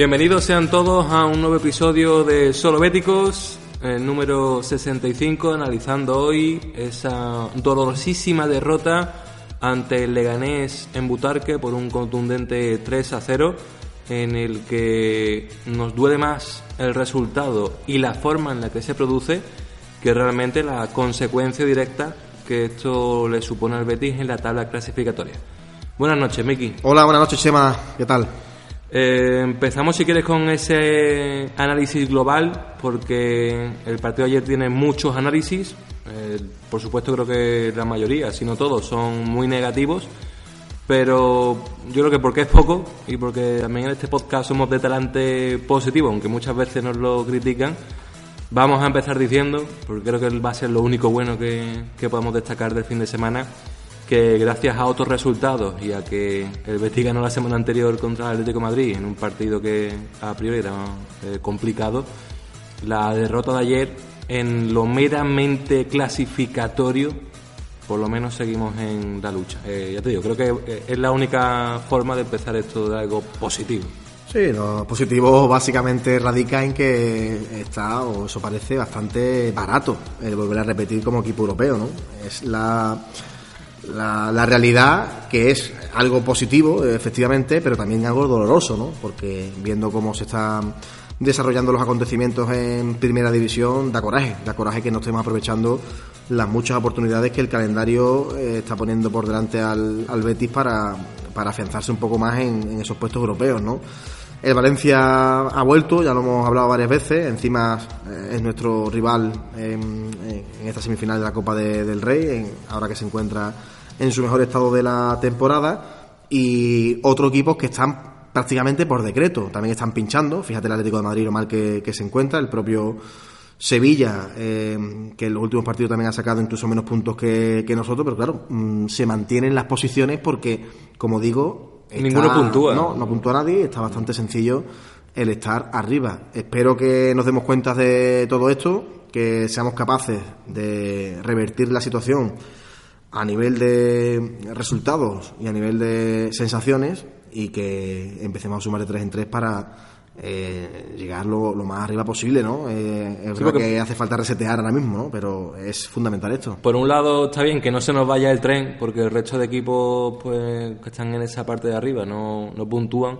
Bienvenidos sean todos a un nuevo episodio de Solo Béticos, el número 65, analizando hoy esa dolorosísima derrota ante el Leganés en Butarque por un contundente 3 a 0, en el que nos duele más el resultado y la forma en la que se produce que realmente la consecuencia directa que esto le supone al Betis en la tabla clasificatoria. Buenas noches, Miki. Hola, buenas noches, Chema. ¿Qué tal? Eh, empezamos, si quieres, con ese análisis global, porque el partido de ayer tiene muchos análisis. Eh, por supuesto, creo que la mayoría, si no todos, son muy negativos. Pero yo creo que porque es poco y porque también en este podcast somos de talante positivo, aunque muchas veces nos lo critican, vamos a empezar diciendo, porque creo que va a ser lo único bueno que, que podemos destacar del fin de semana, que gracias a otros resultados y a que el Betis ganó la semana anterior contra el Atlético Madrid en un partido que a priori era eh, complicado, la derrota de ayer en lo meramente clasificatorio, por lo menos seguimos en la lucha. Eh, ya te digo, creo que eh, es la única forma de empezar esto de algo positivo. Sí, lo positivo básicamente radica en que está, o eso parece, bastante barato el volver a repetir como equipo europeo, ¿no? Es la la, realidad que es algo positivo, efectivamente, pero también algo doloroso, ¿no? Porque viendo cómo se están desarrollando los acontecimientos en primera división, da coraje, da coraje que no estemos aprovechando las muchas oportunidades que el calendario eh, está poniendo por delante al, al Betis para, para, afianzarse un poco más en, en, esos puestos europeos, ¿no? El Valencia ha vuelto, ya lo hemos hablado varias veces, encima eh, es nuestro rival en, en, esta semifinal de la Copa de, del Rey, en, ahora que se encuentra en su mejor estado de la temporada, y otros equipos que están prácticamente por decreto, también están pinchando, fíjate el Atlético de Madrid lo mal que, que se encuentra, el propio Sevilla, eh, que en los últimos partidos también ha sacado incluso menos puntos que, que nosotros, pero claro, mmm, se mantienen las posiciones porque, como digo, Está, Ninguno puntúa. No, no puntúa nadie, está bastante sencillo el estar arriba. Espero que nos demos cuenta de todo esto, que seamos capaces de revertir la situación a nivel de resultados y a nivel de sensaciones y que empecemos a sumar de tres en tres para eh, llegar lo, lo, más arriba posible, ¿no? Eh, es sí, verdad que hace falta resetear ahora mismo, ¿no? Pero es fundamental esto. Por un lado está bien que no se nos vaya el tren, porque el resto de equipos pues, que están en esa parte de arriba no, no puntúan,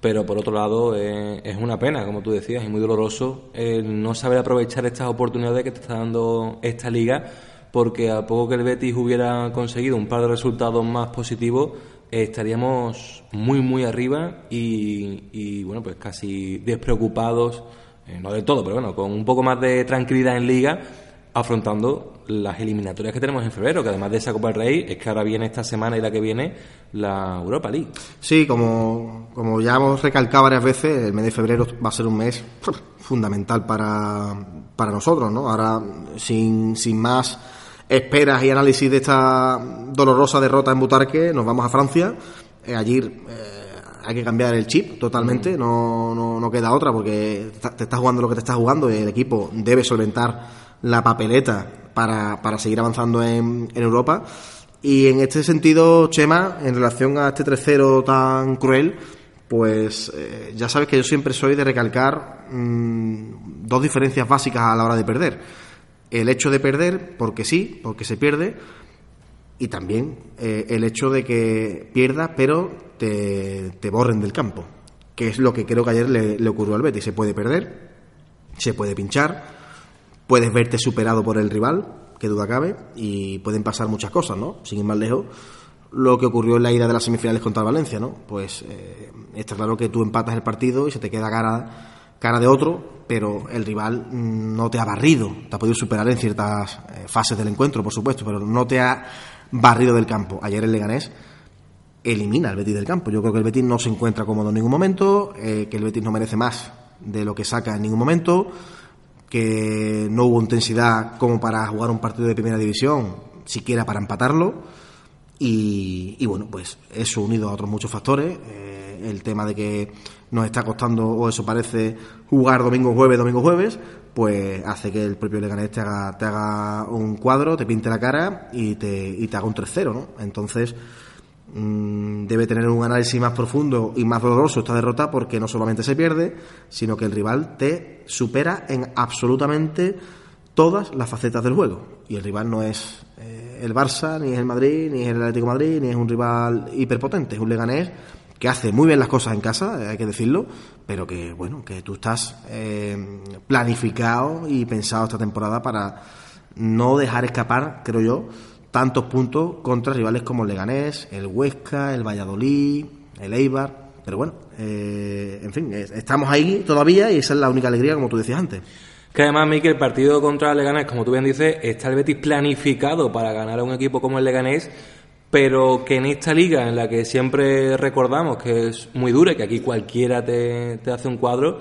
pero por otro lado eh, es una pena, como tú decías, y muy doloroso el no saber aprovechar estas oportunidades que te está dando esta liga, porque a poco que el Betis hubiera conseguido un par de resultados más positivos, estaríamos muy muy arriba y, y bueno pues casi despreocupados eh, no del todo pero bueno con un poco más de tranquilidad en liga afrontando las eliminatorias que tenemos en febrero que además de esa Copa del Rey es que ahora viene esta semana y la que viene la Europa League. Sí como, como ya hemos recalcado varias veces el mes de febrero va a ser un mes fundamental para, para nosotros no ahora sin, sin más esperas y análisis de esta dolorosa derrota en Butarque, nos vamos a Francia. Eh, allí eh, hay que cambiar el chip totalmente, no, no, no queda otra porque te estás jugando lo que te estás jugando el equipo debe solventar la papeleta para, para seguir avanzando en, en Europa. Y en este sentido, Chema, en relación a este 3-0 tan cruel, pues eh, ya sabes que yo siempre soy de recalcar mmm, dos diferencias básicas a la hora de perder el hecho de perder, porque sí, porque se pierde, y también eh, el hecho de que pierdas, pero te, te, borren del campo, que es lo que creo que ayer le, ocurrió al Betis. Se puede perder, se puede pinchar, puedes verte superado por el rival, que duda cabe, y pueden pasar muchas cosas, ¿no? Sin ir más lejos, lo que ocurrió en la ida de las semifinales contra Valencia, ¿no? Pues eh, está claro que tú empatas el partido y se te queda cara cara de otro, pero el rival no te ha barrido, te ha podido superar en ciertas fases del encuentro, por supuesto, pero no te ha barrido del campo. Ayer el Leganés elimina al Betis del campo. Yo creo que el Betis no se encuentra cómodo en ningún momento, eh, que el Betis no merece más de lo que saca en ningún momento, que no hubo intensidad como para jugar un partido de primera división, siquiera para empatarlo. Y, bueno, pues eso unido a otros muchos factores, eh, el tema de que nos está costando, o eso parece, jugar domingo-jueves, domingo-jueves, pues hace que el propio Leganés te haga, te haga un cuadro, te pinte la cara y te, y te haga un 3-0, ¿no? Entonces, Mm, debe tener un análisis más profundo y más doloroso esta derrota porque no solamente se pierde, sino que el rival te supera en absolutamente todas las facetas del juego. Y el rival no es eh, el Barça, ni es el Madrid, ni es el Atlético Madrid, ni es un rival hiperpotente, es un Leganés que hace muy bien las cosas en casa, hay que decirlo, pero que bueno, que tú estás eh, planificado y pensado esta temporada para no dejar escapar, creo yo, tantos puntos contra rivales como el Leganés, el Huesca, el Valladolid, el Eibar. Pero bueno, eh, en fin, estamos ahí todavía y esa es la única alegría, como tú decías antes. Que además, Miki, el partido contra el Leganés, como tú bien dices, está el Betis planificado para ganar a un equipo como el Leganés, pero que en esta liga, en la que siempre recordamos que es muy dura y que aquí cualquiera te, te hace un cuadro,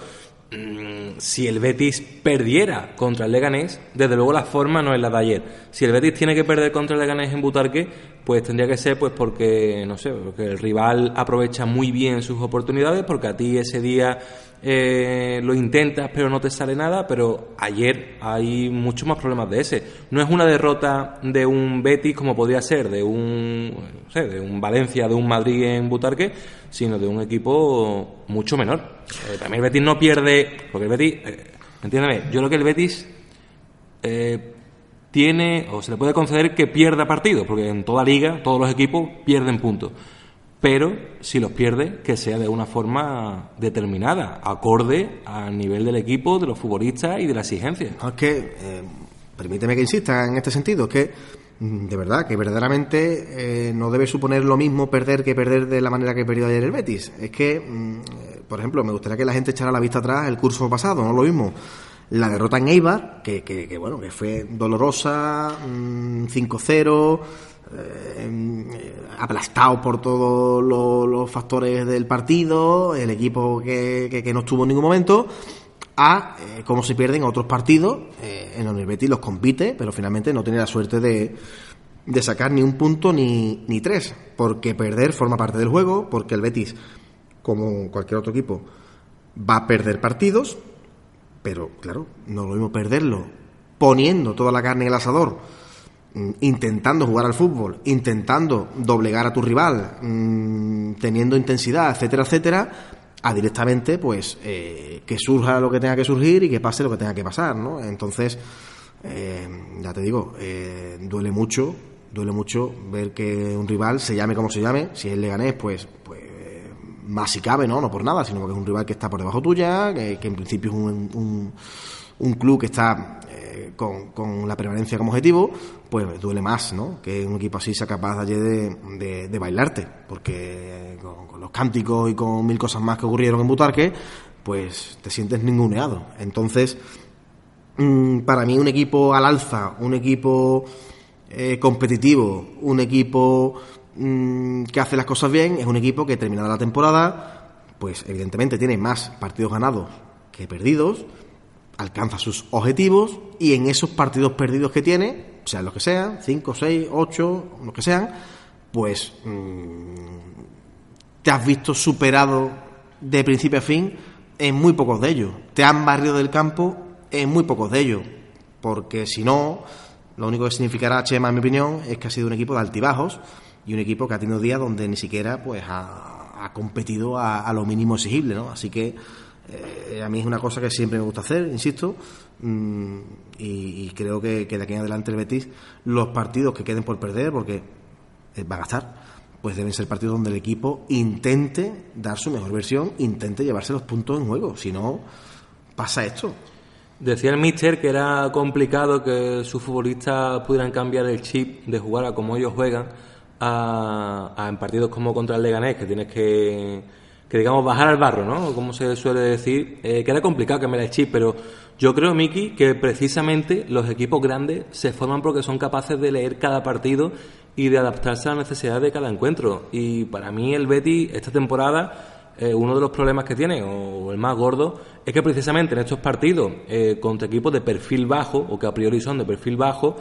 si el Betis perdiera contra el Leganés, desde luego la forma no es la de ayer. Si el Betis tiene que perder contra el Leganés en Butarque, pues tendría que ser pues porque no sé, porque el rival aprovecha muy bien sus oportunidades, porque a ti ese día eh, lo intentas pero no te sale nada, pero ayer hay muchos más problemas de ese. No es una derrota de un Betis como podría ser de un, no sé, de un Valencia, de un Madrid en Butarque, sino de un equipo mucho menor. Eh, también el Betis no pierde, porque el Betis, eh, entiéndeme, yo creo que el Betis eh, tiene o se le puede conceder que pierda partidos, porque en toda liga todos los equipos pierden puntos pero si los pierde, que sea de una forma determinada, acorde al nivel del equipo, de los futbolistas y de la exigencia. es que, eh, permíteme que insista en este sentido, que de verdad, que verdaderamente eh, no debe suponer lo mismo perder que perder de la manera que perdió ayer el Betis. Es que, mm, por ejemplo, me gustaría que la gente echara la vista atrás el curso pasado, no lo mismo. La derrota en Eibar, que, que, bueno, que fue dolorosa, 5-0, mm, eh, aplastado por todos los, factores del partido, el equipo que, que, no estuvo en ningún momento, a eh, cómo se pierden otros partidos eh, en donde el Betis los compite, pero finalmente no tiene la suerte de, de sacar ni un punto ni, tres, porque perder forma parte del juego, porque el Betis, como cualquier otro equipo, va a perder partidos, pero claro, no lo mismo perderlo poniendo toda la carne en el asador Mm, intentando jugar al fútbol, intentando doblegar a tu rival, mm, teniendo intensidad, etcétera, etcétera, a directamente, pues, eh, que surja lo que tenga que surgir y que pase lo que tenga que pasar, ¿no? Entonces, eh, ya te digo, eh, duele mucho, duele mucho ver que un rival, se llame como se llame, si es Leganés, pues, pues más si cabe, ¿no? No por nada, sino que es un rival que está por debajo tuya, que, en principio es un, un club que está con, la permanencia como objetivo, pues duele más, ¿no? Que un equipo así sea capaz ayer de, de, bailarte, porque con, los cánticos y con mil cosas más que ocurrieron en Butarque, pues te sientes ninguneado. Entonces, mm, para mí un equipo al alza, un equipo eh, competitivo, un equipo mm, que hace las cosas bien, es un equipo que terminada la temporada, pues evidentemente tiene más partidos ganados que perdidos, alcanza sus objetivos y en esos partidos perdidos que tiene, sean los que sean, 5, 6, 8, los que sean, pues mm, te has visto superado de principio a fin en muy pocos de ellos. Te han barrido del campo en muy pocos de ellos. Porque si no, lo único que significará Chema, en mi opinión, es que ha sido un equipo de altibajos y un equipo que ha tenido días donde ni siquiera pues ha, competido a, a, lo mínimo exigible, ¿no? Así que eh, a mí es una cosa que siempre me gusta hacer, insisto, mm, y, creo que, de aquí en adelante el Betis, los partidos que queden por perder, porque eh, va a gastar, pues deben ser partidos donde el equipo intente dar su mejor versión, intente llevarse los puntos en juego, si no, pasa esto. Decía el míster que era complicado que sus futbolistas pudieran cambiar el chip de jugar a como ellos juegan a en partidos como contra el Leganés, que tienes que que digamos bajar al barro, ¿no? Como se suele decir, eh, que era complicado que me la chip, pero yo creo, Miki, que precisamente los equipos grandes se forman porque son capaces de leer cada partido y de adaptarse a las necesidades de cada encuentro. Y para mí el Betty esta temporada eh, uno de los problemas que tiene, o el más gordo, es que precisamente en estos partidos eh, contra equipos de perfil bajo, o que a priori son de perfil bajo,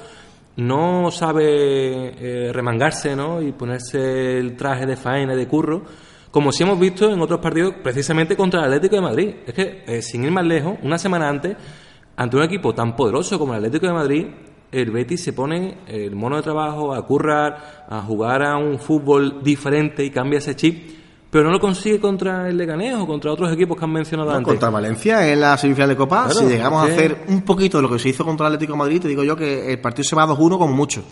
no sabe eh, remangarse ¿no? y ponerse el traje de faena, de curro, como si hemos visto en otros partidos, precisamente contra el Atlético de Madrid. Es que, sin ir más lejos, una semana antes, ante un equipo tan poderoso como el Atlético de Madrid, el Betis se pone el mono de trabajo a currar, a jugar a un fútbol diferente y cambia ese chip, pero no lo consigue contra el Leganés o contra otros equipos que han mencionado antes. Contra Valencia en la semifinal de Copa, si llegamos a hacer un poquito de lo que se hizo contra el Atlético de Madrid, te digo yo que el partido se va 2-1 como mucho.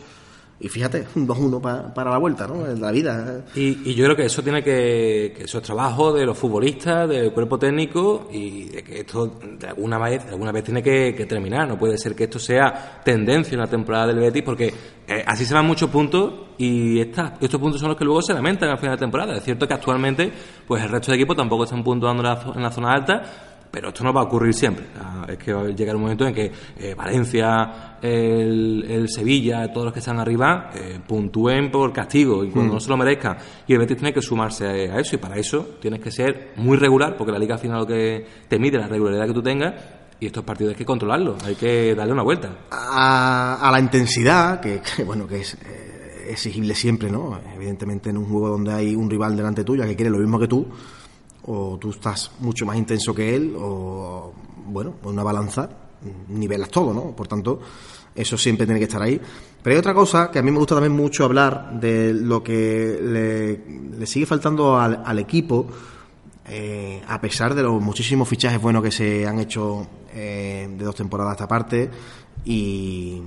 Y fíjate, 2-1 para la vuelta, ¿no? La vida. Y, y, yo creo que eso tiene que, que eso es trabajo de los futbolistas, del cuerpo técnico y de que esto de alguna vez, alguna vez tiene que, terminar. No puede ser que esto sea tendencia en la temporada del Betis porque eh, así se van muchos puntos y estos puntos son los que luego se lamentan al final de temporada. Es cierto que actualmente pues el resto de equipos tampoco están puntuando en la zona alta pero esto no va a ocurrir siempre. Es que va a llegar un momento en que eh, Valencia, el, Sevilla, todos los que están arriba, eh, puntúen por castigo y cuando hmm. no se lo merezcan. Y el Betis tiene que sumarse a eso y para eso tienes que ser muy regular, porque la liga al final lo que te mide la regularidad que tú tengas y estos partidos hay que controlarlos, hay que darle una vuelta. A, la intensidad, que, bueno, que es eh, exigible siempre, ¿no? Evidentemente en un juego donde hay un rival delante tuyo que quiere lo mismo que tú, o tú estás mucho más intenso que él, o bueno, una balanza, nivelas todo, ¿no? Por tanto, eso siempre tiene que estar ahí. Pero hay otra cosa que a mí me gusta también mucho hablar de lo que le, sigue faltando al, equipo, eh, a pesar de los muchísimos fichajes buenos que se han hecho eh, de dos temporadas a esta parte y,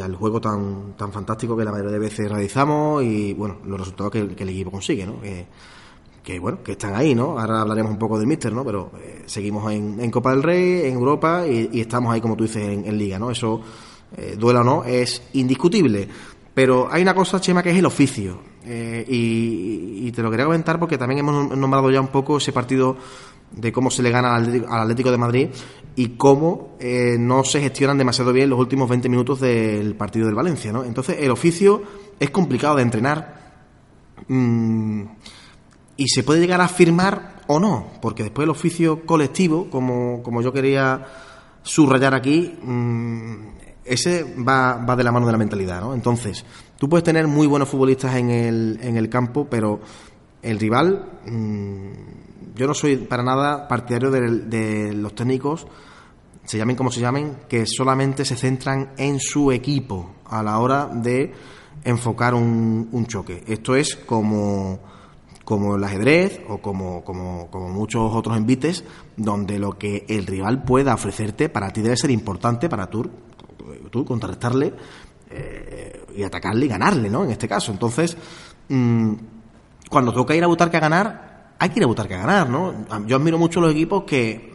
al juego tan, tan fantástico que la mayoría de veces realizamos y bueno, los resultados que, el equipo consigue, ¿no? Que bueno, que están ahí, ¿no? Ahora hablaremos un poco del Mister, ¿no? Pero eh, seguimos en, Copa del Rey, en Europa y, estamos ahí, como tú dices, en, Liga, ¿no? Eso, eh, duela o no, es indiscutible. Pero hay una cosa, Chema, que es el oficio. Eh, y, te lo quería comentar porque también hemos nombrado ya un poco ese partido de cómo se le gana al Atlético, de Madrid y cómo no se gestionan demasiado bien los últimos 20 minutos del partido del Valencia, ¿no? Entonces, el oficio es complicado de entrenar. Mm, y se puede llegar a firmar o no, porque después el oficio colectivo, como, como yo quería subrayar aquí, mm, ese va, va de la mano de la mentalidad, ¿no? Entonces, tú puedes tener muy buenos futbolistas en el, en el campo, pero el rival, mm, yo no soy para nada partidario de, los técnicos, se llamen como se llamen, que solamente se centran en su equipo a la hora de enfocar un, un choque. Esto es como como el ajedrez o como, como, muchos otros envites, donde lo que el rival pueda ofrecerte para ti debe ser importante para tú, tú contrarrestarle eh, y atacarle y ganarle, ¿no? En este caso. Entonces, mm, cuando toca ir a Butarque a ganar, hay que ir a Butarque a ganar, ¿no? Yo admiro mucho los equipos que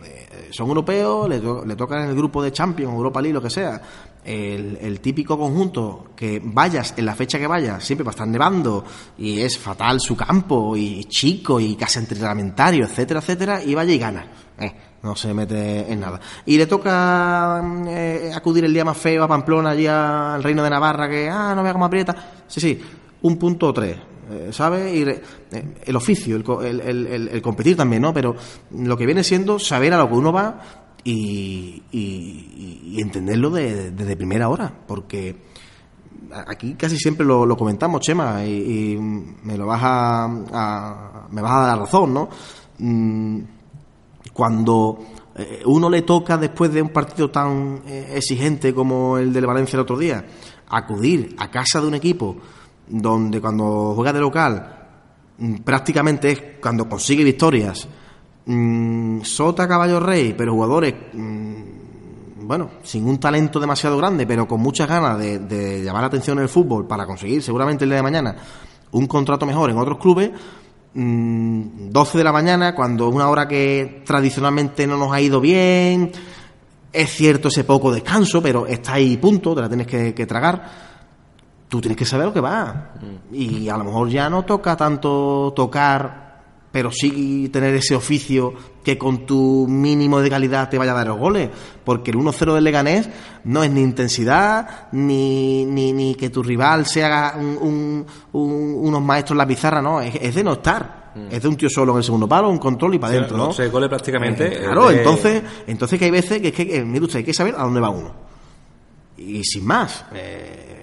son europeos, le, le tocan el grupo de Champions, Europa League, lo que sea, el, típico conjunto que vayas en la fecha que vayas, siempre va a estar nevando y es fatal su campo y chico y casi entrenamentario, etcétera, etcétera, y vaya y gana. Eh, no se mete en nada. Y le toca eh, acudir el día más feo a Pamplona, allí al Reino de Navarra, que, ah, no vea cómo aprieta. Sí, sí, un punto o tres. Eh, ¿Sabes? Y el oficio, el, el, competir también, ¿no? Pero lo que viene siendo saber a lo que uno va y, entenderlo desde primera hora, porque aquí casi siempre lo, comentamos, Chema, y, me lo vas a, me vas a dar razón, ¿no? Mm, cuando eh, uno le toca después de un partido tan eh, exigente como el del Valencia el otro día, acudir a casa de un equipo donde cuando juega de local mm, prácticamente es cuando consigue victorias Mm, Sota, Caballo Rey, pero jugadores, mm, bueno, sin un talento demasiado grande, pero con muchas ganas de, llamar la atención en el fútbol para conseguir seguramente el día de mañana un contrato mejor en otros clubes. 12 mm, de la mañana, cuando una hora que tradicionalmente no nos ha ido bien, es cierto ese poco descanso, pero está ahí punto, te la tienes que tragar tú tienes que saber lo que va. Y a lo mejor ya no toca tanto tocar pero sí tener ese oficio que con tu mínimo de calidad te vaya a dar los goles. Porque el 1-0 del Leganés no es ni intensidad, ni, ni, ni que tu rival se haga un, unos maestros en la pizarra, no, es, de no estar. Mm. Es de un tío solo en el segundo palo, un control y para adentro, ¿no? Se gole prácticamente. Eh, claro, entonces, entonces que hay veces que es que, eh, mire usted, hay que saber a dónde va uno. Y sin más, eh,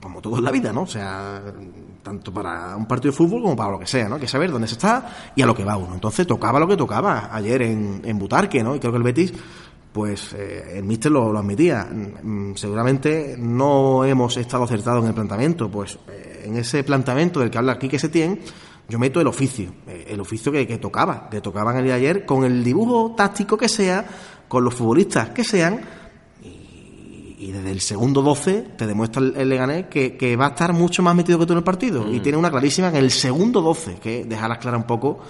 como todo en la vida, ¿no? O sea, tanto para un partido de fútbol como para lo que sea, ¿no? Hay que saber dónde se está y a lo que va uno. Entonces tocaba lo que tocaba ayer en, en Butarque, ¿no? Y creo que el Betis, pues eh, el míster lo, admitía. Mm, seguramente no hemos estado acertados en el planteamiento, pues eh, en ese planteamiento del que habla aquí que se tiene, yo meto el oficio, eh, el oficio que, que tocaba, que tocaban el día de ayer, con el dibujo táctico que sea, con los futbolistas que sean, y desde el segundo 12 te demuestra el, Leganés que, va a estar mucho más metido que tú en el partido. Y mm. tiene una clarísima en el segundo 12, que dejarás clara un poco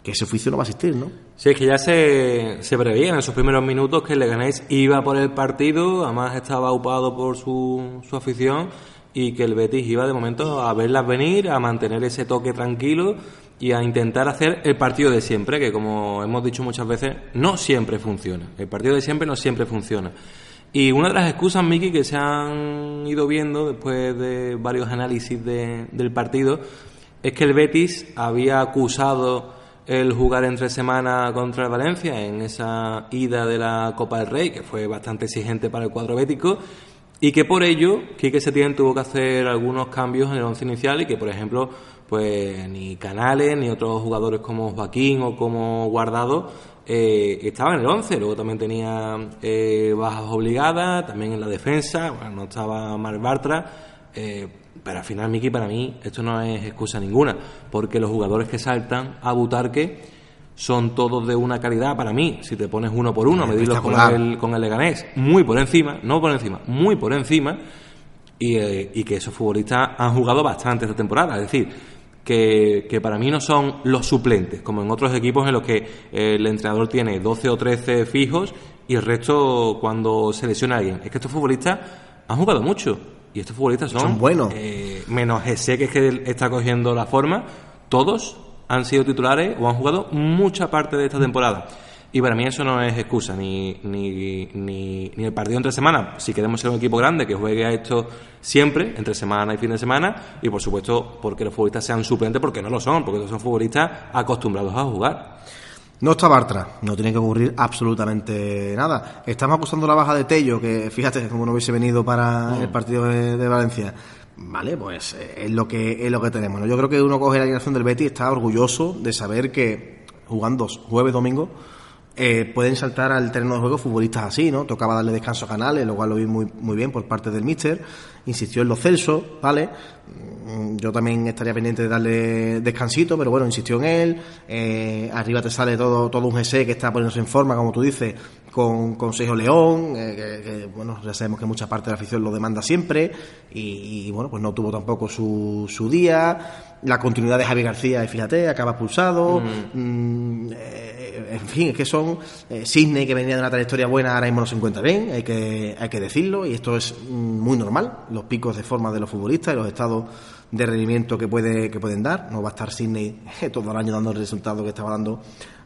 que ese oficio no va a existir, ¿no? Sí, es que ya se, se preveía en esos primeros minutos que el Leganés iba por el partido, además estaba upado por su, su afición y que el Betis iba de momento a verlas venir, a mantener ese toque tranquilo y a intentar hacer el partido de siempre, que como hemos dicho muchas veces, no siempre funciona. El partido de siempre no siempre funciona. Y una de las excusas, Miki, que se han ido viendo después de varios análisis del partido, es que el Betis había acusado el jugar entre semana contra el Valencia en esa ida de la Copa del Rey, que fue bastante exigente para el cuadro bético, y que por ello Quique Setién tuvo que hacer algunos cambios en el once inicial y que, por ejemplo, pues ni Canales ni otros jugadores como Joaquín o como Guardado eh, estaba en el 11, luego también tenía eh, bajas obligadas, también en la defensa, bueno, no estaba Marc Bartra, eh, pero al final, Miki, para mí esto no es excusa ninguna, porque los jugadores que saltan a Butarque son todos de una calidad para mí, si te pones uno por uno, medirlos con el, con el Leganés, muy por encima, no por encima, muy por encima, y, y que esos futbolistas han jugado bastante esta temporada, es decir, que, para mí no son los suplentes, como en otros equipos en los que el entrenador tiene 12 o 13 fijos y el resto cuando selecciona a alguien. Es que estos futbolistas han jugado mucho y estos futbolistas son, buenos. Eh, menos ese que es que está cogiendo la forma, todos han sido titulares o han jugado mucha parte de esta temporada. Y para mí eso no es excusa, ni, ni, ni, el partido entre semana, si queremos ser un equipo grande que juegue a esto siempre, entre semana y fin de semana, y por supuesto porque los futbolistas sean suplentes, porque no lo son, porque son futbolistas acostumbrados a jugar. No está Bartra, no tiene que ocurrir absolutamente nada. Estamos acusando la baja de Tello, que fíjate como no hubiese venido para mm. el partido de, Valencia. Vale, pues eh, es lo que es lo que tenemos. Yo creo que uno coge la alineación del Betis está orgulloso de saber que jugando jueves domingo eh, pueden saltar al terreno de juego futbolistas así, ¿no? Tocaba darle descanso a Canales, lo cual lo vi muy, muy bien por parte del míster. Insistió en los Celsos, ¿vale? Mm, yo también estaría pendiente de darle descansito, pero bueno, insistió en él. Eh, arriba te sale todo, todo un GC que está poniéndose en forma, como tú dices, con Consejo León, eh, que, bueno, ya sabemos que mucha parte de la afición lo demanda siempre, y, bueno, pues no tuvo tampoco su, su día. La continuidad de Javi García, fíjate, acaba pulsado. Mm. Mm, en fin, es que son eh, Sidney que venía de una trayectoria buena, ahora mismo no se encuentra bien, hay que, hay que decirlo, y esto es mm, muy normal, los picos de forma de los futbolistas y los estados de rendimiento que, puede, que pueden dar. No va a estar Sidney todo el año dando el resultado que estaba dando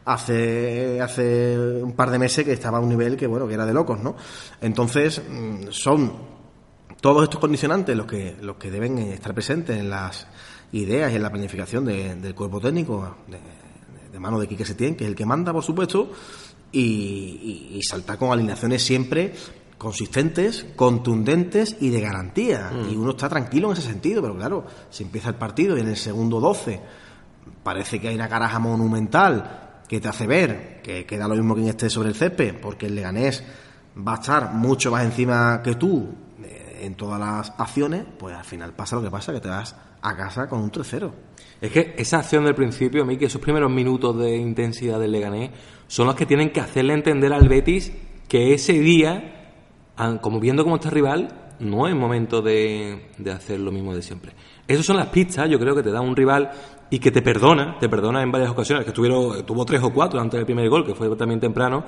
hace, hace un par de meses, que estaba a un nivel que, bueno, que era de locos, ¿no? Entonces, mm, son todos estos condicionantes los que, los que deben estar presentes en las ideas y en la planificación del cuerpo técnico, de, de mano de Quique Setién, que es el que manda, por supuesto, y, saltar con alineaciones siempre consistentes, contundentes y de garantía. Mm. Y uno está tranquilo en ese sentido, pero claro, si empieza el partido y en el segundo 12 parece que hay una caraja monumental que te hace ver que queda lo mismo que esté sobre el césped, porque el Leganés va a estar mucho más encima que tú eh, en todas las acciones, pues al final pasa lo que pasa, que te vas a casa con un 3-0. Es que esa acción del principio, que esos primeros minutos de intensidad del Leganés son los que tienen que hacerle entender al Betis que ese día, como viendo cómo está el rival, no es momento de, hacer lo mismo de siempre. Esas son las pistas, yo creo que te da un rival y que te perdona, te perdona en varias ocasiones, que estuvieron, tuvo tres o cuatro antes del primer gol, que fue también temprano,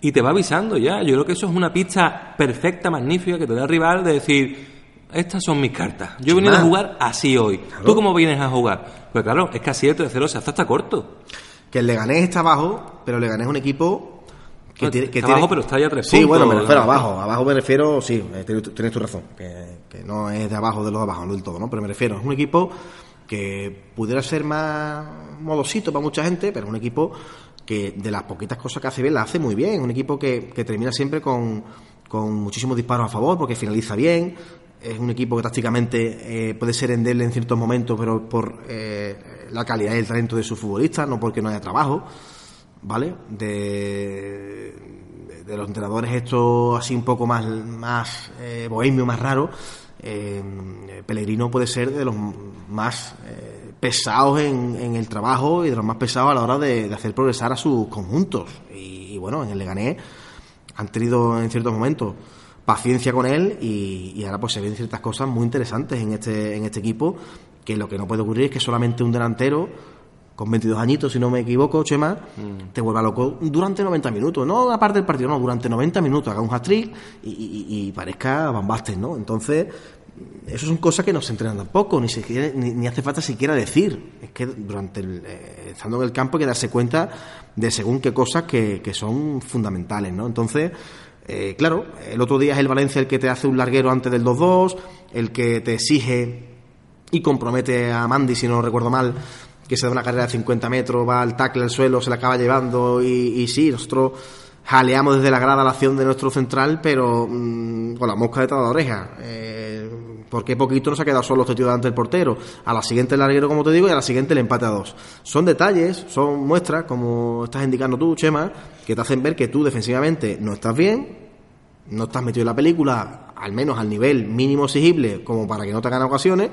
y te va avisando ya. Yo creo que eso es una pista perfecta, magnífica, que te da el rival de decir, estas son mis cartas. Yo he venido a jugar así hoy. ¿Tú cómo vienes a jugar? Pues claro, es que así el 3-0 se hace hasta corto. Que el Leganés está abajo, pero el Leganés es un equipo que, No, tiene, que tiene- abajo, pero está ya tres Sí, bueno, me refiero a abajo. Abajo me refiero, sí, eh, tienes, tu- razón. Que, que no es de abajo de los de abajo, no del todo, ¿no? Pero me refiero, es un equipo que pudiera ser más modosito para mucha gente, pero un equipo que de las poquitas cosas que hace bien, la hace muy bien. Un equipo que, termina siempre con, con muchísimos disparos a favor, porque finaliza bien. Es un equipo que tácticamente eh, puede ser endeble en ciertos momentos, pero por eh, la calidad y el talento de sus futbolistas, no porque no haya trabajo. ¿vale? De, los entrenadores estos así un poco más, más eh, bohemio, más raro, eh, Pellegrino puede ser de los más eh, pesados en, el trabajo y de los más pesados a la hora de, hacer progresar a sus conjuntos. Y, y bueno, en el Leganés han tenido en ciertos momentos paciencia con él y, y ahora pues se ven ciertas cosas muy interesantes en este, en este equipo que lo que no puede ocurrir es que solamente un delantero con 22 añitos, si no me equivoco, Chema, te vuelva loco durante 90 minutos, no aparte del partido, no, durante 90 minutos, haga un hat-trick y, y- y parezca Van Basten, ¿no? Entonces, eso son cosas que no se entrenan tampoco, ni, ni, ni hace falta siquiera decir. Es que durante el, eh, estando en el campo hay que darse cuenta de según qué cosas que, que son fundamentales, ¿no? Entonces, eh, claro, el otro día es el Valencia el que te hace un larguero antes del 2-2, el que te exige y compromete a Mandy, si no recuerdo mal, que se da una carrera de 50 metros, va al tackle al suelo, se la acaba llevando y, y sí, nosotros jaleamos desde la grada la acción de nuestro central, pero mm, con la mosca detrás de la oreja. Eh, porque poquito nos ha quedado solo este tío delante del portero. A la siguiente el larguero, como te digo, y a la siguiente el empate a dos. Son detalles, son muestras, como estás indicando tú, Chema, que te hacen ver que tú defensivamente no estás bien, no estás metido en la película, al menos al nivel mínimo exigible, como para que no te hagan ocasiones.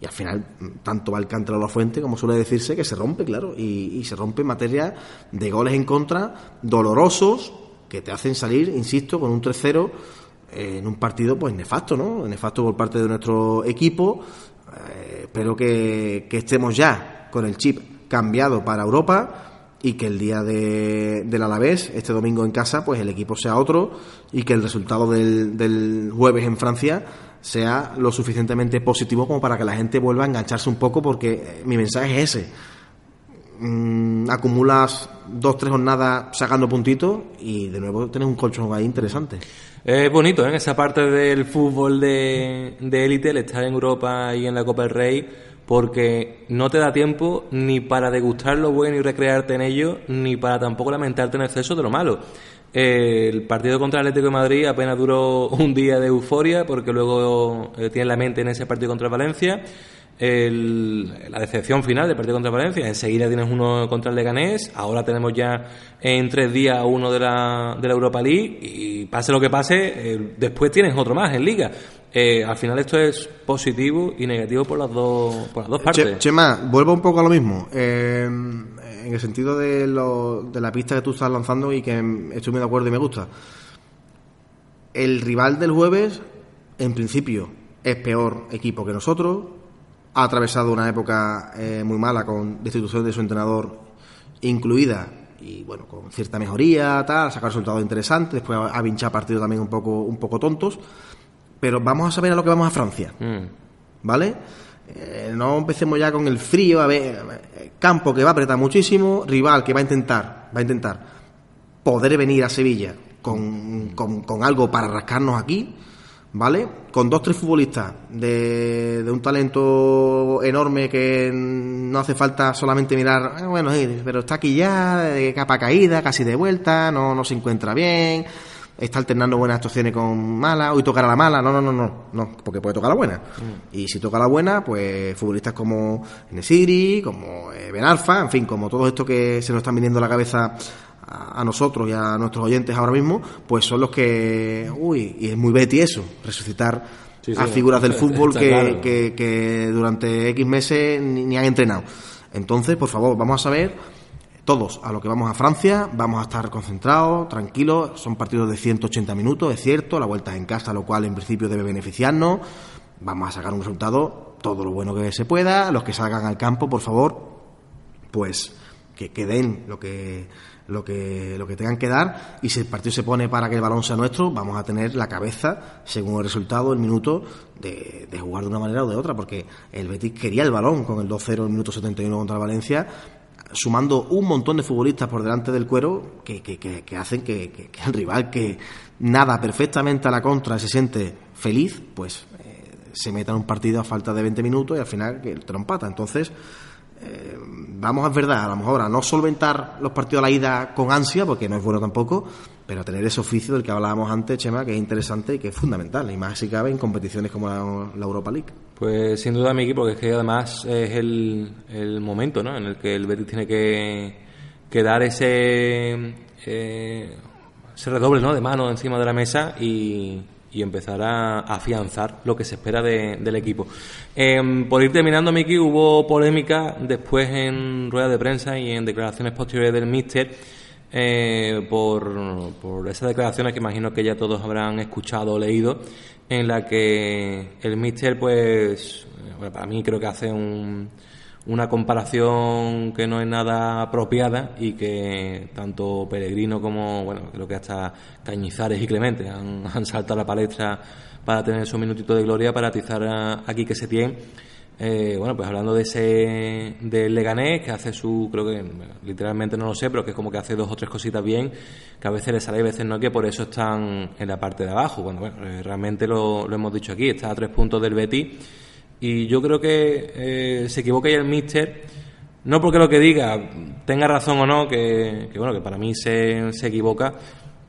Y al final, tanto va el cántaro a la fuente, como suele decirse, que se rompe, claro. Y, se rompe en materia de goles en contra dolorosos que te hacen salir, insisto, con un 3-0 eh, en un partido pues nefasto, ¿no? Nefasto por parte de nuestro equipo. Eh, espero que, que estemos ya con el chip cambiado para Europa y que el día de, del Alavés, este domingo en casa, pues el equipo sea otro y que el resultado del, del jueves en Francia sea lo suficientemente positivo como para que la gente vuelva a engancharse un poco porque eh, mi mensaje es ese. Mm, acumulas dos, tres jornadas sacando puntitos y de nuevo tienes un colchón ahí interesante. Es bonito, ¿eh? Esa parte del fútbol de de élite, el estar en Europa y en la Copa del Rey, porque no te da tiempo ni para degustar lo bueno y recrearte en ello, ni para tampoco lamentarte en exceso de lo malo. Eh, el partido contra el Atlético de Madrid apenas duró un día de euforia, porque luego eh, tienes la mente en ese partido contra el Valencia. El- la decepción final del partido contra Valencia. Enseguida tienes uno contra el Leganés. Ahora tenemos ya en tres días uno de la, de la Europa League. Y pase lo que pase, eh, después tienes otro más en Liga. Eh, al final esto es positivo y negativo por las dos, por las dos partes. Che- Chema, vuelvo un poco a lo mismo. Eh, en el sentido de, lo- de la pista que tú estás lanzando y que estoy muy de acuerdo y me gusta. El rival del jueves, en principio, es peor equipo que nosotros. Ha atravesado una época eh, muy mala con destitución de su entrenador incluida y bueno, con cierta mejoría, tal, sacar resultados interesantes, después ha vinchado partidos también un poco, un poco tontos. Pero vamos a saber a lo que vamos a Francia. Mm. ¿vale? Eh, no empecemos ya con el frío, a ver, campo que va a apretar muchísimo, rival que va a intentar, va a intentar poder venir a Sevilla con, con- algo para rascarnos aquí, ¿vale? Con dos, tres futbolistas de, de un talento enorme que no hace falta solamente mirar, "Ah, bueno, pero está aquí ya, de capa caída, casi de vuelta, no, no se encuentra bien, está alternando buenas actuaciones con malas, hoy tocará la mala, no, no, no, no, no, porque puede tocar la buena. Y si toca la buena, pues futbolistas como Nesiri, como eh, Ben Arfa, en fin, como todo esto que se nos están viniendo a la cabeza a, nosotros y a nuestros oyentes ahora mismo, pues son los que, uy, y es muy Betty eso, resucitar Sí, sí, a figuras del fútbol que, claro. que, que durante X meses ni, ni han entrenado. Entonces, por favor, vamos a saber todos a lo que vamos a Francia, vamos a estar concentrados, tranquilos, son partidos de 180 minutos, es cierto, la vuelta es en casa, lo cual en principio debe beneficiarnos, vamos a sacar un resultado todo lo bueno que se pueda, los que salgan al campo, por favor, pues que, que den lo que lo que, lo que tengan que dar. Y si el partido se pone para que el balón sea nuestro, vamos a tener la cabeza, según el resultado, el minuto, de, jugar de una manera o de otra, porque el Betis quería el balón con el 2-0 en el minuto 71 contra el Valencia, sumando un montón de futbolistas por delante del cuero que, que, hacen que, el rival que nada perfectamente a la contra se siente feliz, pues eh, se meta en un partido a falta de 20 minutos y al final que el trompata. Entonces, eh, vamos, es verdad, a lo mejor a no solventar los partidos a la ida con ansia, porque no es bueno tampoco, pero a tener ese oficio del que hablábamos antes, Chema, que es interesante y que es fundamental, y más si cabe en competiciones como la, Europa League. Pues sin duda mi equipo, que es que además es el, el momento ¿no? en el que el Betis tiene que, que dar ese, eh, redoble ¿no? de mano encima de la mesa y, y empezar a afianzar lo que se espera del equipo. Em, por ir terminando, Miki, hubo polémica después en rueda de prensa y en declaraciones posteriores del míster eh, por, por esas declaraciones que imagino que ya todos habrán escuchado o leído, en la que el míster, pues, para mí creo que hace un una comparación que no es nada apropiada y que tanto Peregrino como, bueno, creo que hasta Cañizares y Clemente han, han saltado a la palestra para tener su minutito de gloria para atizar aquí que se tiene. Eh, bueno, pues hablando de ese del Leganés, que hace su, creo que literalmente no lo sé, pero que es como que hace dos o tres cositas bien, que a veces le sale y a veces no, que por eso están en la parte de abajo. Bueno, bueno eh, realmente lo, lo hemos dicho aquí, está a tres puntos del Betis y yo creo que eh, se equivoca ya el míster, no porque lo que diga tenga razón o no, que, bueno, que para mí se, se equivoca,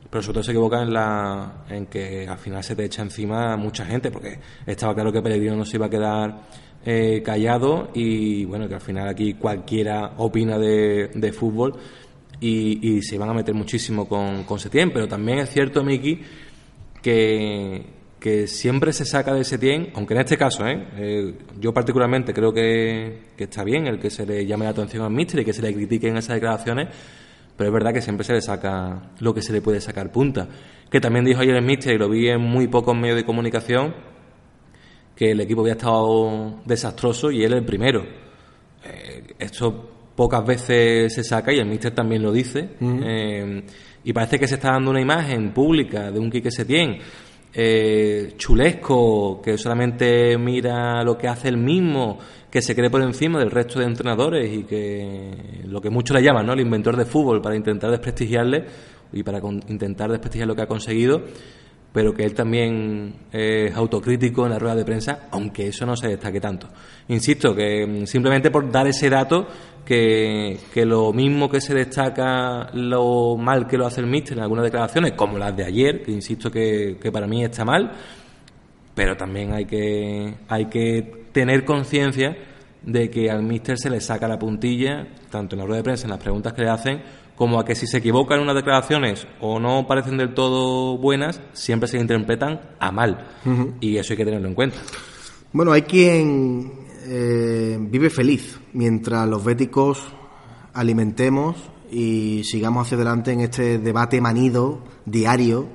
pero sobre todo se equivoca en, la, en que al final se te echa encima mucha gente, porque estaba claro que Pellegrino no se iba a quedar eh, callado y bueno, que al final aquí cualquiera opina de, de fútbol y, y, se van a meter muchísimo con, con Setién, pero también es cierto, Miki, que, que siempre se saca de Setién, aunque en este caso, ¿eh? ¿eh? yo particularmente creo que, está bien el que se le llame la atención al míster y que se le critiquen esas declaraciones, pero es verdad que siempre se le saca lo que se le puede sacar punta. Que también dijo ayer el míster, y lo vi en muy pocos medios de comunicación, que el equipo había estado desastroso y él el primero. Eh, esto pocas veces se saca y el míster también lo dice. Eh, y parece que se está dando una imagen pública de un Quique Setién eh, chulesco, que solamente mira lo que hace el mismo, que se cree por encima del resto de entrenadores y que lo que muchos le llaman, ¿no? El inventor de fútbol para intentar desprestigiarle y para intentar desprestigiar lo que ha conseguido, pero que él también es autocrítico en la rueda de prensa, aunque eso no se destaque tanto. Insisto que mm, simplemente por dar ese dato que, lo mismo que se destaca lo mal que lo hace el míster en algunas declaraciones, como las de ayer, que insisto que, para mí está mal, pero también hay que, hay que tener conciencia de que al míster se le saca la puntilla, tanto en la rueda de prensa, en las preguntas que le hacen, como a que si se equivocan unas declaraciones o no parecen del todo buenas, siempre se interpretan a mal. Y eso hay que tenerlo en cuenta. Bueno, hay quien eh, vive feliz mientras los béticos alimentemos y sigamos hacia adelante en este debate manido diario,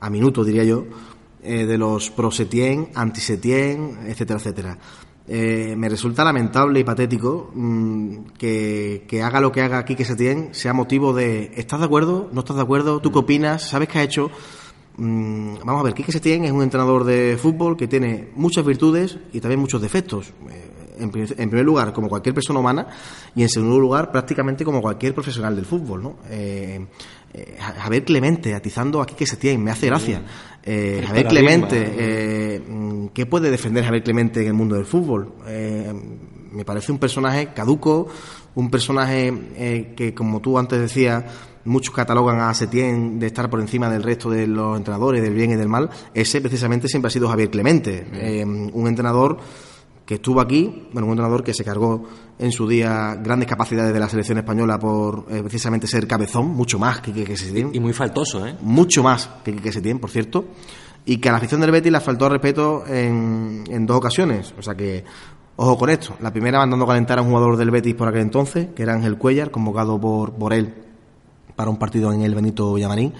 a minuto diría yo, eh, de los pro-Setien, anti-Setien, etcétera, etcétera. Eh, me resulta lamentable y patético mm, que, haga lo que haga aquí que Setien sea motivo de ¿estás de acuerdo? ¿No estás de acuerdo? ¿Tú qué opinas? ¿Sabes qué ha hecho? Mm, vamos a ver, Quique Setién es un entrenador de fútbol que tiene muchas virtudes y también muchos defectos. Eh, en, primer lugar, como cualquier persona humana, y en segundo lugar, prácticamente como cualquier profesional del fútbol. ¿no? Eh, eh Javier Clemente, atizando a Quique Setién, me hace gracia. Eh, Javier Clemente, mm, ¿qué puede defender Javier Clemente en el mundo del fútbol? me parece un personaje caduco, un personaje que, como tú antes decías, muchos catalogan a Setién de estar por encima del resto de los entrenadores, del bien y del mal, ese precisamente siempre ha sido Javier Clemente, eh, un entrenador que estuvo aquí, bueno, un entrenador que se cargó en su día grandes capacidades de la selección española por eh, precisamente ser cabezón, mucho más que que Setién. Y muy faltoso, ¿eh? Mucho más que que Setién, por cierto. Y que a la afición del Betis le faltó respeto en, en dos ocasiones. O sea que, ojo con esto. La primera mandando a calentar a un jugador del Betis por aquel entonces, que era Ángel Cuellar, convocado por, por él para un partido en el Benito Villamarín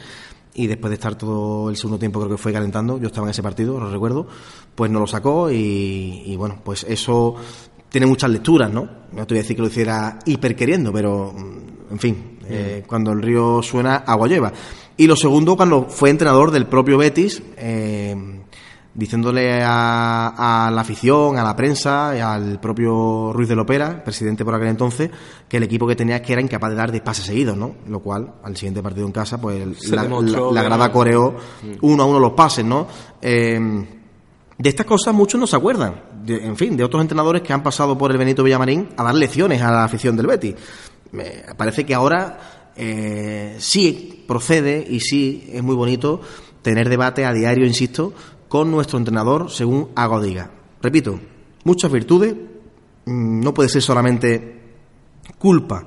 y después de estar todo el segundo tiempo creo que fue calentando, yo estaba en ese partido, lo recuerdo, pues no lo sacó y, bueno, pues eso tiene muchas lecturas, ¿no? No te voy a decir que lo hiciera hiper queriendo, pero, mm, en fin, eh, cuando el río suena, agua lleva. Y lo segundo, cuando fue entrenador del propio Betis, eh, diciéndole a, la afición, a la prensa, y al propio Ruiz de Lopera, presidente por aquel entonces, que el equipo que tenía que era incapaz de dar de pases seguidos, ¿no? Lo cual, al siguiente partido en casa, pues la, grada coreó mm. uno a uno los pases, ¿no? Eh, de estas cosas muchos no se acuerdan. en fin, de otros entrenadores que han pasado por el Benito Villamarín a dar lecciones a la afición del Betis. Me parece que ahora eh, sí procede y sí es muy bonito tener debate a diario, insisto, con nuestro entrenador según hago diga. Repito, muchas virtudes, mm, no puede ser solamente culpa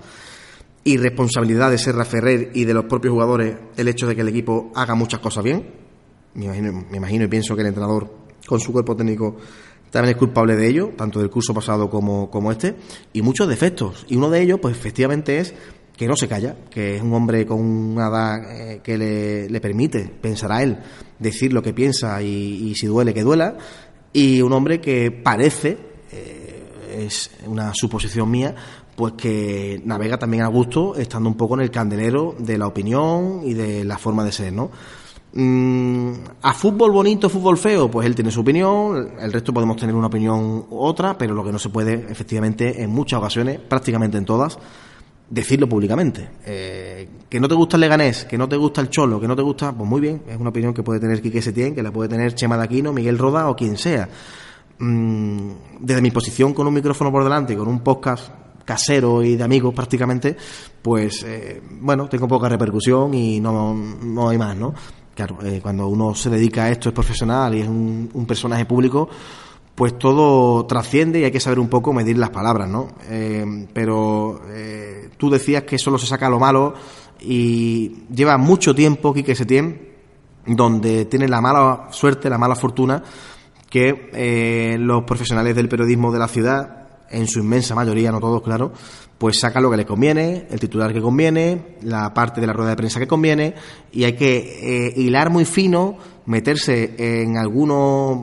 y responsabilidad de Serra Ferrer y de los propios jugadores el hecho de que el equipo haga muchas cosas bien. Me imagino, me imagino y pienso que el entrenador con su cuerpo técnico también es culpable de ello, tanto del curso pasado como, como este, y muchos defectos. Y uno de ellos, pues efectivamente, es que no se calla, que es un hombre con una edad eh, que le, permite, pensará él, decir lo que piensa y, si duele, que duela, y un hombre que parece, eh, es una suposición mía, pues que navega también a gusto, estando un poco en el candelero de la opinión y de la forma de ser, ¿no? Mm, a fútbol bonito, fútbol feo, pues él tiene su opinión, el resto podemos tener una opinión u otra, pero lo que no se puede, efectivamente, en muchas ocasiones, prácticamente en todas, decirlo públicamente. Eh, que no te gusta el Leganés, que no te gusta el Cholo, que no te gusta, pues muy bien, es una opinión que puede tener Quique Setién, que la puede tener Chema Daquino, Miguel Roda o quien sea. Mm, desde mi posición con un micrófono por delante y con un podcast casero y de amigos prácticamente, pues eh, bueno, tengo poca repercusión y no, no hay más, ¿no? Claro, eh, cuando uno se dedica a esto, es profesional y es un, personaje público, pues todo trasciende y hay que saber un poco medir las palabras, ¿no? Eh, pero eh, tú decías que solo se saca lo malo y lleva mucho tiempo, Quique Setién, donde tiene la mala suerte, la mala fortuna que los profesionales del periodismo de la ciudad, en su inmensa mayoría, no todos, claro, pues saca lo que le conviene, el titular que conviene, la parte de la rueda de prensa que conviene, y hay que eh, hilar muy fino, meterse en algunos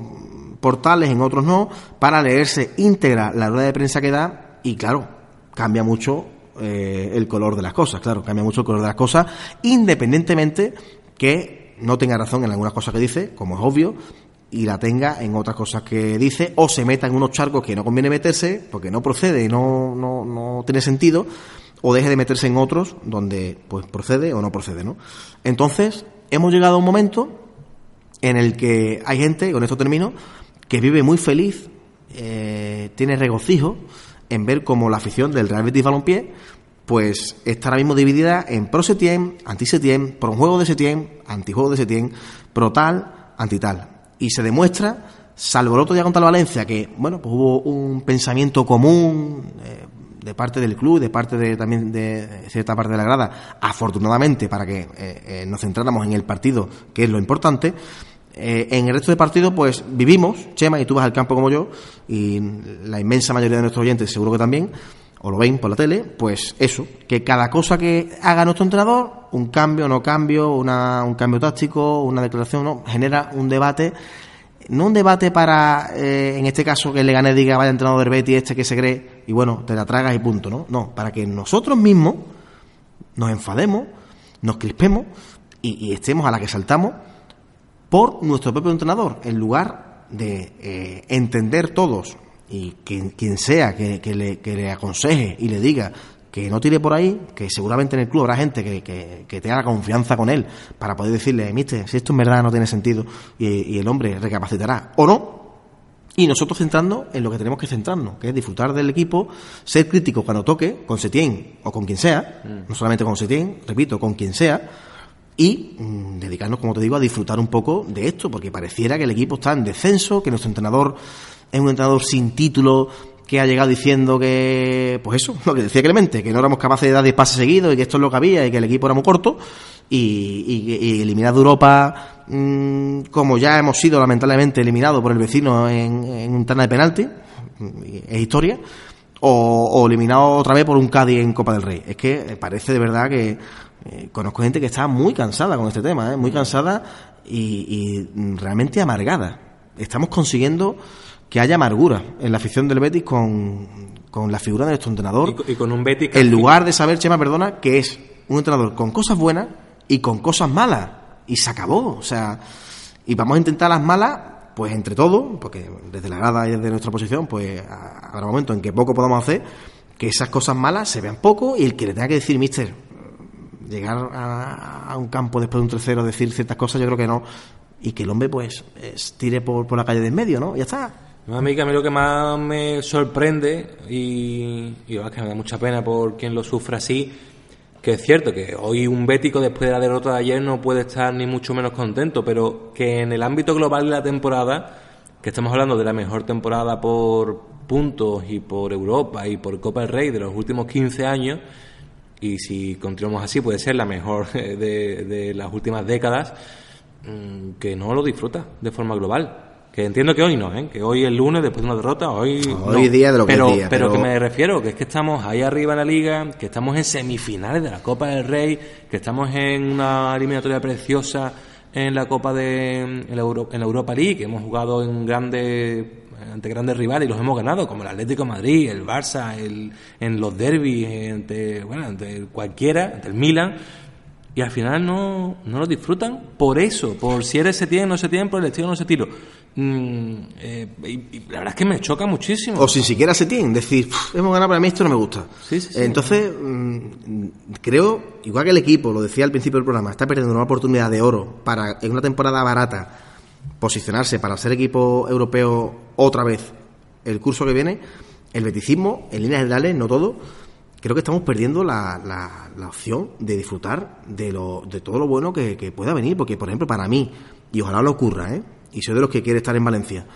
portales, en otros no, para leerse íntegra la rueda de prensa que da, y claro, cambia mucho eh, el color de las cosas, claro, cambia mucho el color de las cosas, independientemente que no tenga razón en algunas cosas que dice, como es obvio, y la tenga en otras cosas que dice o se meta en unos charcos que no conviene meterse porque no procede, no, no, no tiene sentido o deje de meterse en otros donde pues procede o no procede, ¿no? Entonces, hemos llegado a un momento en el que hay gente, con esto termino, que vive muy feliz, eh, tiene regocijo en ver cómo la afición del Real Betis Balompié pues está ahora mismo dividida en pro Setien, anti Setien, pro juego de Setien, anti juego de Setien, pro tal, anti tal y se demuestra, salvo el otro día contra la Valencia, que bueno, pues hubo un pensamiento común eh, de parte del club, de parte de, también de cierta parte de la grada, afortunadamente para que eh, eh, nos centráramos en el partido, que es lo importante. en el resto de partidos, pues vivimos, Chema, y tú vas al campo como yo, y la inmensa mayoría de nuestros oyentes seguro que también, o lo ven por la tele, pues eso, que cada cosa que haga nuestro entrenador, un cambio, no cambio, una, un cambio táctico, una declaración, no, genera un debate, no un debate para, eh, en este caso, que el Leganés diga, vaya entrenador de Betty este que se cree, y bueno, te la tragas y punto, ¿no? No, para que nosotros mismos nos enfademos, nos crispemos y, estemos a la que saltamos por nuestro propio entrenador, en lugar de eh, entender todos y quien, quien sea que, le, que le aconseje y le diga que no tire por ahí, que seguramente en el club habrá gente que, que, que tenga confianza con él para poder decirle, mister, si esto en verdad no tiene sentido y, el hombre recapacitará o no, y nosotros centrando en lo que tenemos que centrarnos, que es disfrutar del equipo, ser críticos cuando toque, con Setién o con quien sea, mm. no solamente con Setién, repito, con quien sea, y mm, dedicarnos, como te digo, a disfrutar un poco de esto, porque pareciera que el equipo está en descenso, que nuestro entrenador es un entrenador sin título que ha llegado diciendo que, pues eso, lo que decía Clemente, que no éramos capaces de dar 10 pases seguidos y que esto es lo que había y que el equipo era muy corto y, y, eliminar de Europa, mm, como ya hemos sido lamentablemente eliminados por el vecino en, en un tanda de penalti, es historia, o, o, eliminado otra vez por un Cádiz en Copa del Rey. Es que parece de verdad que eh, conozco gente que está muy cansada con este tema, ¿eh? muy cansada y, y realmente amargada. Estamos consiguiendo que haya amargura en la afición del Betis con, con la figura de nuestro entrenador. Y, co- y con un Betis que En lugar de saber, Chema, perdona, que es un entrenador con cosas buenas y con cosas malas. Y se acabó. O sea, y vamos a intentar las malas, pues entre todos, porque desde la grada y desde nuestra posición, pues habrá momentos en que poco podamos hacer, que esas cosas malas se vean poco y el que le tenga que decir, mister, llegar a, a un campo después de un tercero, decir ciertas cosas, yo creo que no. Y que el hombre, pues, es- tire por, por la calle de en medio, ¿no? Y ya está. A mí que a mí lo que más me sorprende y, y es que me da mucha pena por quien lo sufra así, que es cierto que hoy un bético después de la derrota de ayer no puede estar ni mucho menos contento, pero que en el ámbito global de la temporada, que estamos hablando de la mejor temporada por puntos y por Europa y por Copa del Rey de los últimos 15 años, y si continuamos así puede ser la mejor de, de las últimas décadas, mm, que no lo disfruta de forma global. Que entiendo que hoy no, ¿eh? que hoy es lunes después de una derrota, hoy. Hoy no. día de lo que pero, es día, pero pero- que me refiero, que es que estamos ahí arriba en la liga, que estamos en semifinales de la Copa del Rey, que estamos en una eliminatoria preciosa en la Copa de en la, Euro- en la Europa League, que hemos jugado en grandes ante grandes rivales y los hemos ganado, como el Atlético de Madrid, el Barça, el, en los derbis, ante, bueno, ante cualquiera, ante el Milan, y al final no, no lo disfrutan por eso, por si eres Setién, no Setién, por el estilo, no estilo. Mm, eh, y, y la verdad es que me choca muchísimo. O sin siquiera se tiene, decir, "Uf, hemos ganado, pero a mí esto no me gusta. Sí, sí, sí. Entonces, mm, creo, igual que el equipo, lo decía al principio del programa, está perdiendo una oportunidad de oro para, en una temporada barata, posicionarse para ser equipo europeo otra vez el curso que viene. El beticismo, en líneas generales, no todo, creo que estamos perdiendo la, la- la opción de disfrutar de, lo, de todo lo bueno que, que pueda venir. Porque, por ejemplo, para mí, y ojalá lo ocurra, ¿eh? y soy de los que quiere estar en Valencia,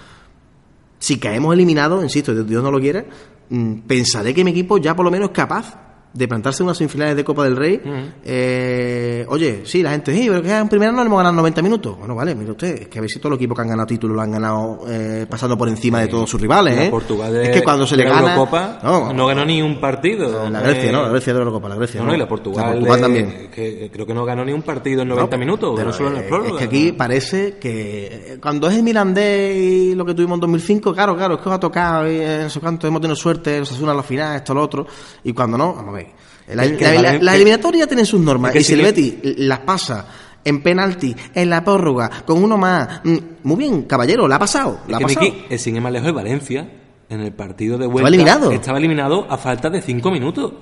si caemos eliminados, insisto, Dios no lo quiere, mm, pensaré que mi equipo ya por lo menos es capaz de plantarse en unas semifinales de Copa del Rey. Eh, oye, sí, la gente, sí, pero que en primera no le hemos ganado 90 minutos. Bueno, vale, mire usted, es que a ver si todos los equipos que han ganado títulos lo han ganado eh, pasando por encima de todos sus rivales. ¿eh? Portugal de, es que cuando se le gana. Eurocopa no, ganó ni un partido. La Grecia, Eh, ¿no? La Grecia de la Eurocopa, la Grecia. No, no, y la Portugal, La Portugal también. Que, creo que no ganó ni un partido en 90 No, minutos, pero, no solo en el. Es que aquí parece que cuando es el Mirandés y lo que tuvimos en 2005, claro, claro, es que os ha tocado, y, no sé cuánto, hemos tenido suerte, nos asunan la final, esto, lo otro, y cuando no, vamos a ver. La, la- la- las eliminatorias tienen sus normas, es que y si el si- Betis las pasa en penalti, en la prórroga, con uno más, mm, muy bien, caballero, la ha pasado, la ha Es que, pasado. Miki, el sin ir más lejos de Valencia, en el partido de vuelta... eliminado. Estaba eliminado a falta de 5 minutos.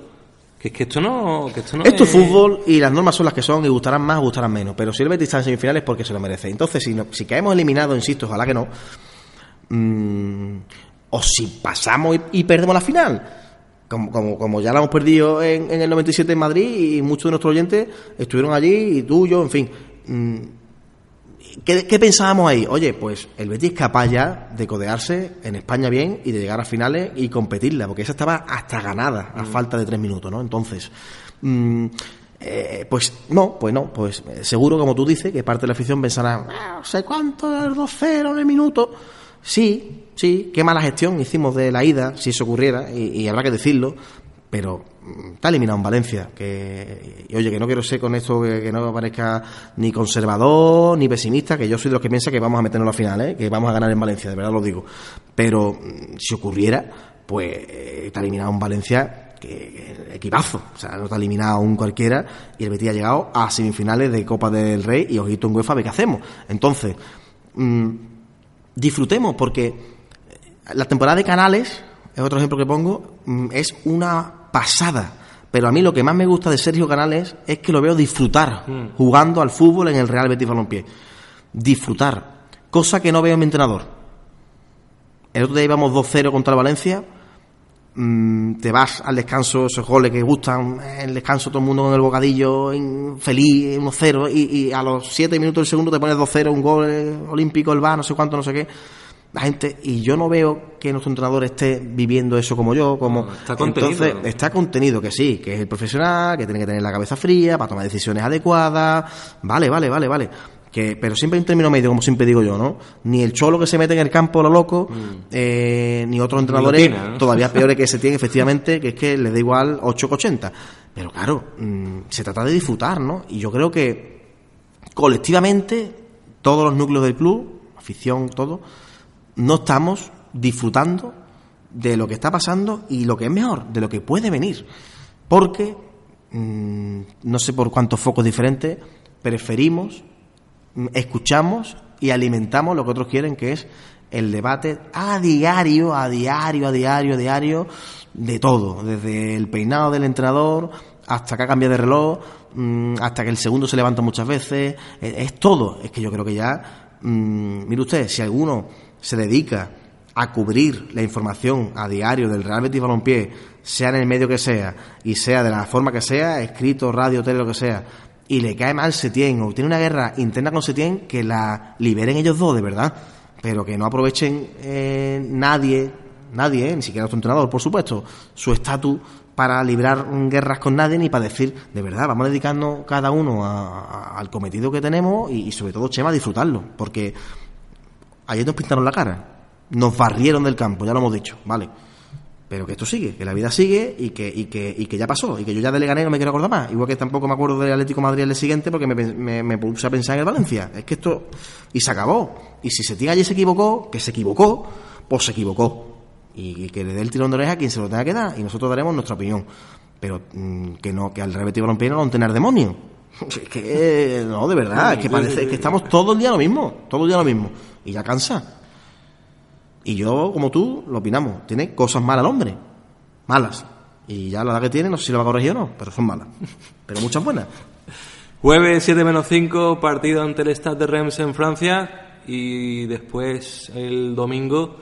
Que es que esto no... Que esto no Esto es fútbol y las normas son las que son y gustarán más o gustarán menos. Pero si el Betis está en semifinales es porque se lo merece. Entonces, si, no- si caemos eliminados, insisto, ojalá que no. mm, o si pasamos y, y perdemos la final. Como, como, como ya la hemos perdido en, en el 97 en Madrid y muchos de nuestros oyentes estuvieron allí y tú, yo, en fin. Mm, ¿Qué, qué pensábamos ahí? Oye, pues el Betis es capaz ya de codearse en España bien y de llegar a finales y competirla, porque esa estaba hasta ganada a falta de tres minutos, ¿no? Entonces, mm, eh, pues no, pues no, pues eh, seguro, como tú dices, que parte de la afición pensará, "Ah, no sé cuánto, el 2-0 en el minuto. Sí, sí, qué mala gestión hicimos de la ida, si eso ocurriera, y, habrá que decirlo, pero mm, está eliminado en Valencia. Que, y oye, que no quiero ser con esto que, no parezca ni conservador ni pesimista, que yo soy de los que piensa que vamos a meternos a la final, ¿eh? que vamos a ganar en Valencia, de verdad lo digo. Pero mm, si ocurriera, pues eh, está eliminado en Valencia, que, equipazo. O sea, no está eliminado un cualquiera y el Betis ha llegado a semifinales de Copa del Rey y ojito en UEFA, qué hacemos. Entonces, mm, disfrutemos porque la temporada de Canales, es otro ejemplo que pongo, mm, es una pasada. Pero a mí lo que más me gusta de Sergio Canales es que lo veo disfrutar jugando al fútbol en el Real Betis Balompié. Disfrutar. Cosa que no veo en mi entrenador. El otro día íbamos 2-0 contra el Valencia. Mm, te vas al descanso, esos goles que gustan, en el descanso todo el mundo con el bocadillo, feliz, 1-0, y, y a los 7 minutos del segundo te pones 2-0, un gol eh, olímpico, el va, no sé cuánto, no sé qué. La gente, y yo no veo que nuestro entrenador esté viviendo eso como yo, como. Está contenido. Entonces, está contenido que sí, que es el profesional, que tiene que tener la cabeza fría para tomar decisiones adecuadas. Vale, vale, vale, vale. Que, pero siempre hay un término medio, como siempre digo yo, ¿no? Ni el cholo que se mete en el campo lo loco, eh, ni otros entrenadores Guillotina, ¿no? todavía peores que se tiene efectivamente, que es que le da igual 8 que 80. Pero claro, mm, se trata de disfrutar, ¿no? Y yo creo que colectivamente, todos los núcleos del club, afición, todo, no estamos disfrutando de lo que está pasando y lo que es mejor, de lo que puede venir. Porque, mm, no sé por cuántos focos diferentes, preferimos, mm, escuchamos y alimentamos lo que otros quieren, que es el debate a diario, a diario, a diario, a diario, de todo, desde el peinado del entrenador hasta que ha cambiado de reloj, mm, hasta que el segundo se levanta muchas veces, es, es todo. Es que yo creo que ya, mm, mire usted, si alguno se dedica a cubrir la información a diario del Real Betis Balompié, sea en el medio que sea, y sea de la forma que sea, escrito, radio, tele, lo que sea, y le cae mal Setién o tiene una guerra interna con Setién, que la liberen ellos dos, de verdad, pero que no aprovechen eh, nadie, nadie, eh, ni siquiera su entrenador, por supuesto, su estatus para librar guerras con nadie ni para decir, de verdad, vamos a dedicarnos cada uno a- a- al cometido que tenemos y, sobre todo, Chema, disfrutarlo, porque ayer nos pintaron la cara, nos barrieron del campo, ya lo hemos dicho, vale. Pero que esto sigue, que la vida sigue y que, y que, y que ya pasó, y que yo ya de Leganés no me quiero acordar más. Igual que tampoco me acuerdo del Atlético de Madrid el siguiente porque me, me, me puse a pensar en el Valencia. Es que esto. Y se acabó. Y si Setién allí se equivocó, que se equivocó, pues se equivocó. Y, que le dé el tirón de oreja a quien se lo tenga que dar, y nosotros daremos nuestra opinión. Pero mm, que no, que al repetir Balompié no lo tener demonio. Es que, no, de verdad, es que parece es que estamos todo el día lo mismo, todo el día lo mismo. Y ya cansa. Y yo, como tú, lo opinamos. Tiene cosas malas el hombre. Malas. Y ya la edad que tiene, no sé si lo va a corregir o no, pero son malas. Pero muchas buenas. Jueves 7 menos 5, partido ante el Stade de Reims en Francia y después el domingo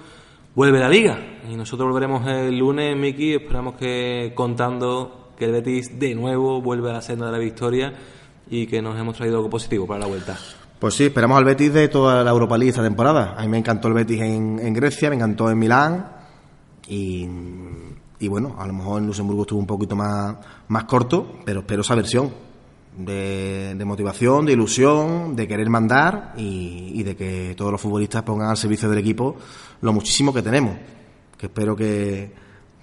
vuelve la liga. Y nosotros volveremos el lunes, Miki, esperamos que contando que el Betis de nuevo vuelve a la senda de la victoria y que nos hemos traído algo positivo para la vuelta. Pues sí, esperamos al Betis de toda la Europa League esta temporada. A mí me encantó el Betis en, en Grecia, me encantó en Milán. Y, y bueno, a lo mejor en Luxemburgo estuvo un poquito más, más corto, pero espero esa versión de, de motivación, de ilusión, de querer mandar y, y de que todos los futbolistas pongan al servicio del equipo lo muchísimo que tenemos. Que espero que,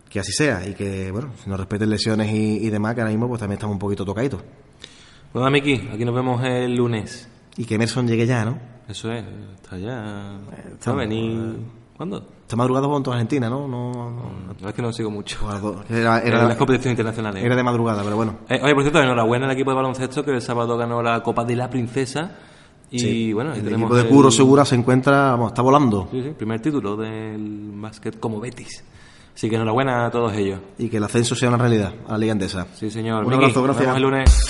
que así sea y que, bueno, si nos respeten lesiones y, y demás, que ahora mismo pues también estamos un poquito tocaditos. Bueno, Miki, aquí nos vemos el lunes. Y que Emerson llegue ya, ¿no? Eso es, está ya. está ¿Va a venir? ¿Cuándo? Está madrugado con toda Argentina, ¿no? No, no, La verdad es que no sigo mucho. a dos. Era, Era era, las competiciones internacionales. era de madrugada, pero bueno. Eh, oye, por cierto, enhorabuena al equipo de baloncesto que el sábado ganó la Copa de la Princesa. Y Sí. bueno, el equipo de el- Curro Segura se encuentra, vamos, está volando. Sí, sí, primer título del básquet como Betis. Así que enhorabuena a todos ellos. Y que el ascenso sea una realidad a la Liga Endesa. Sí, señor. Un abrazo, gracias. el lunes.